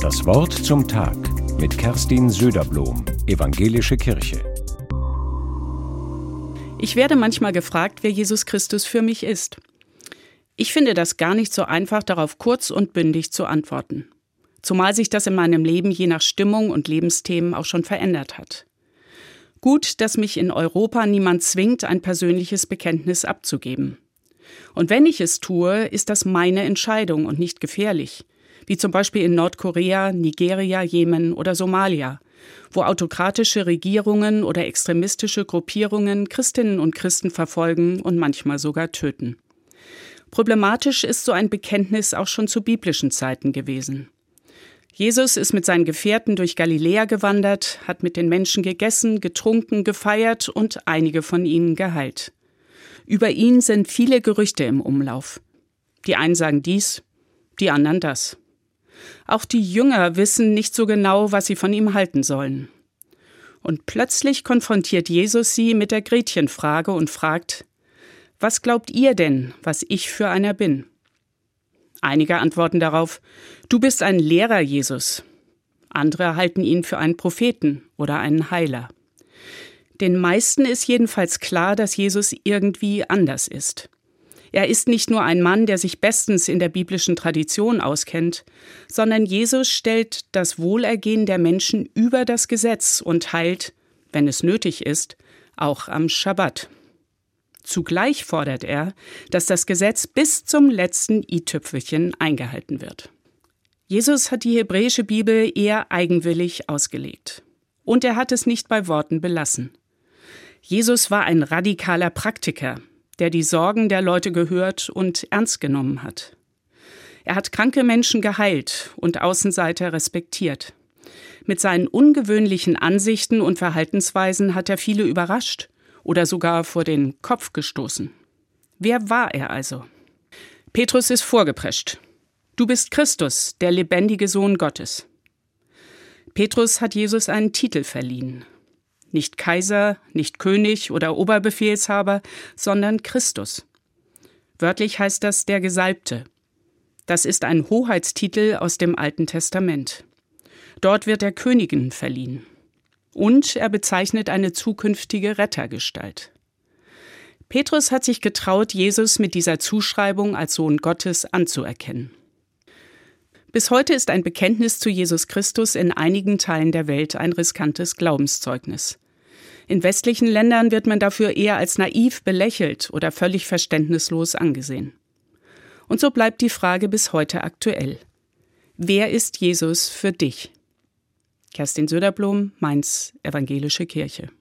Das Wort zum Tag mit Kerstin Söderblom, Evangelische Kirche. Ich werde manchmal gefragt, wer Jesus Christus für mich ist. Ich finde das gar nicht so einfach, darauf kurz und bündig zu antworten. Zumal sich das in meinem Leben je nach Stimmung und Lebensthemen auch schon verändert hat. Gut, dass mich in Europa niemand zwingt, ein persönliches Bekenntnis abzugeben. Und wenn ich es tue, ist das meine Entscheidung und nicht gefährlich, wie zum Beispiel in Nordkorea, Nigeria, Jemen oder Somalia, wo autokratische Regierungen oder extremistische Gruppierungen Christinnen und Christen verfolgen und manchmal sogar töten. Problematisch ist so ein Bekenntnis auch schon zu biblischen Zeiten gewesen. Jesus ist mit seinen Gefährten durch Galiläa gewandert, hat mit den Menschen gegessen, getrunken, gefeiert und einige von ihnen geheilt. Über ihn sind viele Gerüchte im Umlauf. Die einen sagen dies, die anderen das. Auch die Jünger wissen nicht so genau, was sie von ihm halten sollen. Und plötzlich konfrontiert Jesus sie mit der Gretchenfrage und fragt, was glaubt ihr denn, was ich für einer bin? Einige antworten darauf, du bist ein Lehrer, Jesus. Andere halten ihn für einen Propheten oder einen Heiler. Den meisten ist jedenfalls klar, dass Jesus irgendwie anders ist. Er ist nicht nur ein Mann, der sich bestens in der biblischen Tradition auskennt, sondern Jesus stellt das Wohlergehen der Menschen über das Gesetz und heilt, wenn es nötig ist, auch am Schabbat. Zugleich fordert er, dass das Gesetz bis zum letzten i-Tüpfelchen eingehalten wird. Jesus hat die hebräische Bibel eher eigenwillig ausgelegt. Und er hat es nicht bei Worten belassen. Jesus war ein radikaler Praktiker, der die Sorgen der Leute gehört und ernst genommen hat. Er hat kranke Menschen geheilt und Außenseiter respektiert. Mit seinen ungewöhnlichen Ansichten und Verhaltensweisen hat er viele überrascht oder sogar vor den Kopf gestoßen. Wer war er also? Petrus ist vorgeprescht. Du bist Christus, der lebendige Sohn Gottes. Petrus hat Jesus einen Titel verliehen, nicht Kaiser, nicht König oder Oberbefehlshaber, sondern Christus. Wörtlich heißt das der Gesalbte. Das ist ein Hoheitstitel aus dem Alten Testament. Dort wird er Königen verliehen. Und er bezeichnet eine zukünftige Rettergestalt. Petrus hat sich getraut, Jesus mit dieser Zuschreibung als Sohn Gottes anzuerkennen. Bis heute ist ein Bekenntnis zu Jesus Christus in einigen Teilen der Welt ein riskantes Glaubenszeugnis. In westlichen Ländern wird man dafür eher als naiv belächelt oder völlig verständnislos angesehen. Und so bleibt die Frage bis heute aktuell. Wer ist Jesus für dich? Kerstin Söderblom, Mainz, Evangelische Kirche.